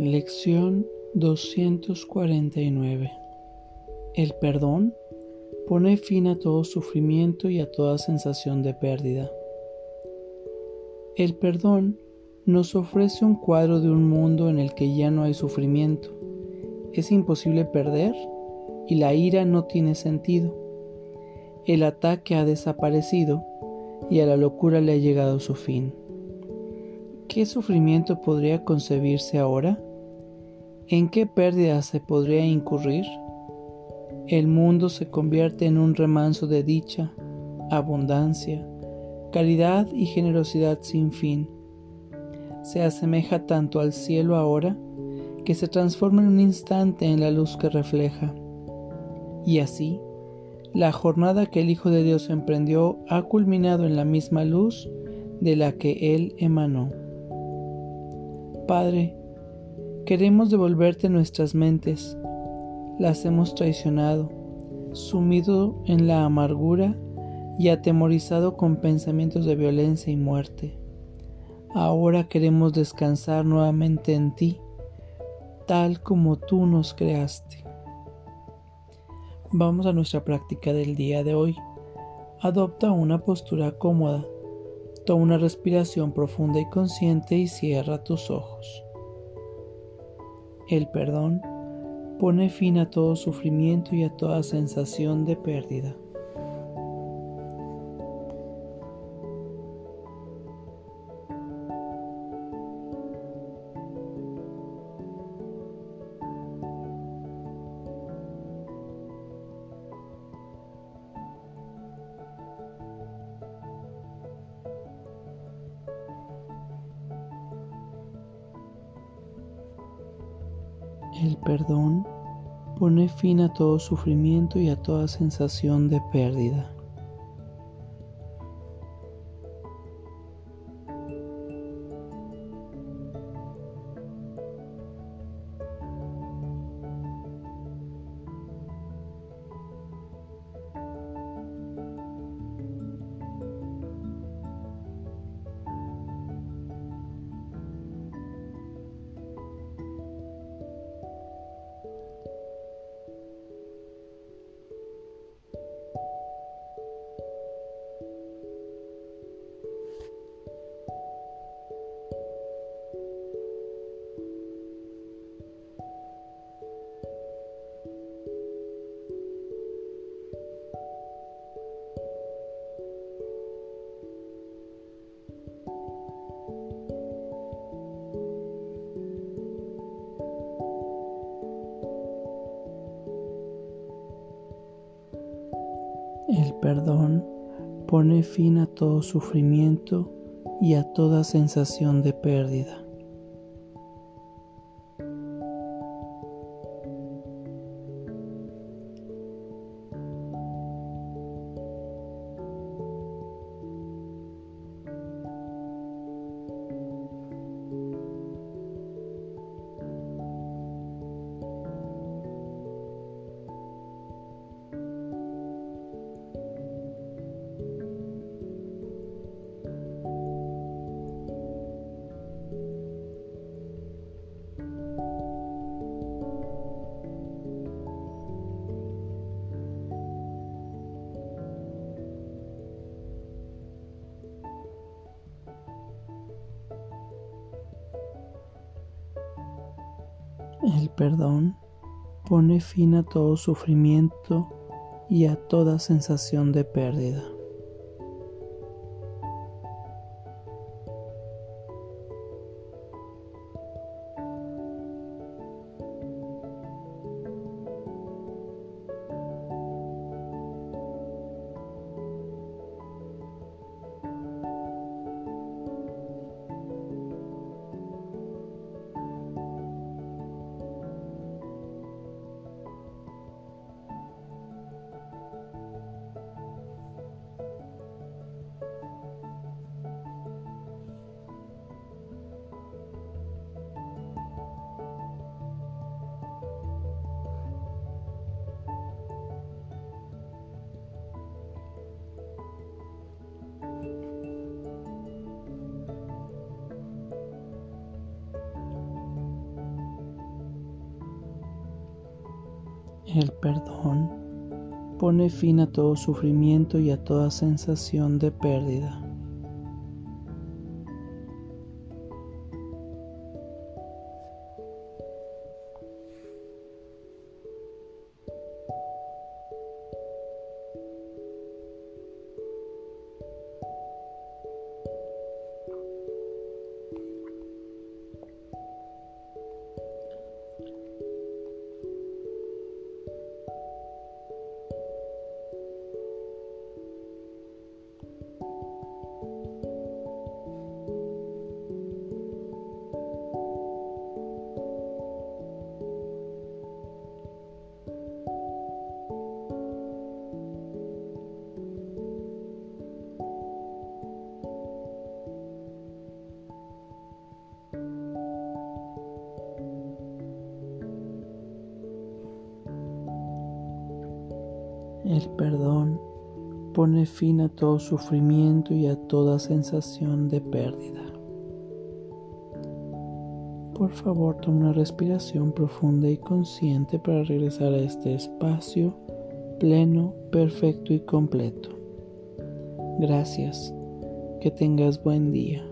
Lección 249 El perdón pone fin a todo sufrimiento y a toda sensación de pérdida. El perdón nos ofrece un cuadro de un mundo en el que ya no hay sufrimiento. Es imposible perder y la ira no tiene sentido. El ataque ha desaparecido y a la locura le ha llegado su fin. ¿Qué sufrimiento podría concebirse ahora? ¿En qué pérdida se podría incurrir? El mundo se convierte en un remanso de dicha, abundancia, caridad y generosidad sin fin. Se asemeja tanto al cielo ahora que se transforma en un instante en la luz que refleja. Y así, la jornada que el Hijo de Dios emprendió ha culminado en la misma luz de la que Él emanó. Padre, queremos devolverte nuestras mentes, las hemos traicionado, sumido en la amargura y atemorizado con pensamientos de violencia y muerte. Ahora queremos descansar nuevamente en ti, tal como tú nos creaste. Vamos a nuestra práctica del día de hoy. Adopta una postura cómoda. Toma una respiración profunda y consciente y cierra tus ojos. El perdón pone fin a todo sufrimiento y a toda sensación de pérdida. El perdón pone fin a todo sufrimiento y a toda sensación de pérdida. El perdón pone fin a todo sufrimiento y a toda sensación de pérdida. El perdón pone fin a todo sufrimiento y a toda sensación de pérdida. El perdón pone fin a todo sufrimiento y a toda sensación de pérdida. El perdón pone fin a todo sufrimiento y a toda sensación de pérdida. Por favor, toma una respiración profunda y consciente para regresar a este espacio pleno, perfecto y completo. Gracias. Que tengas buen día.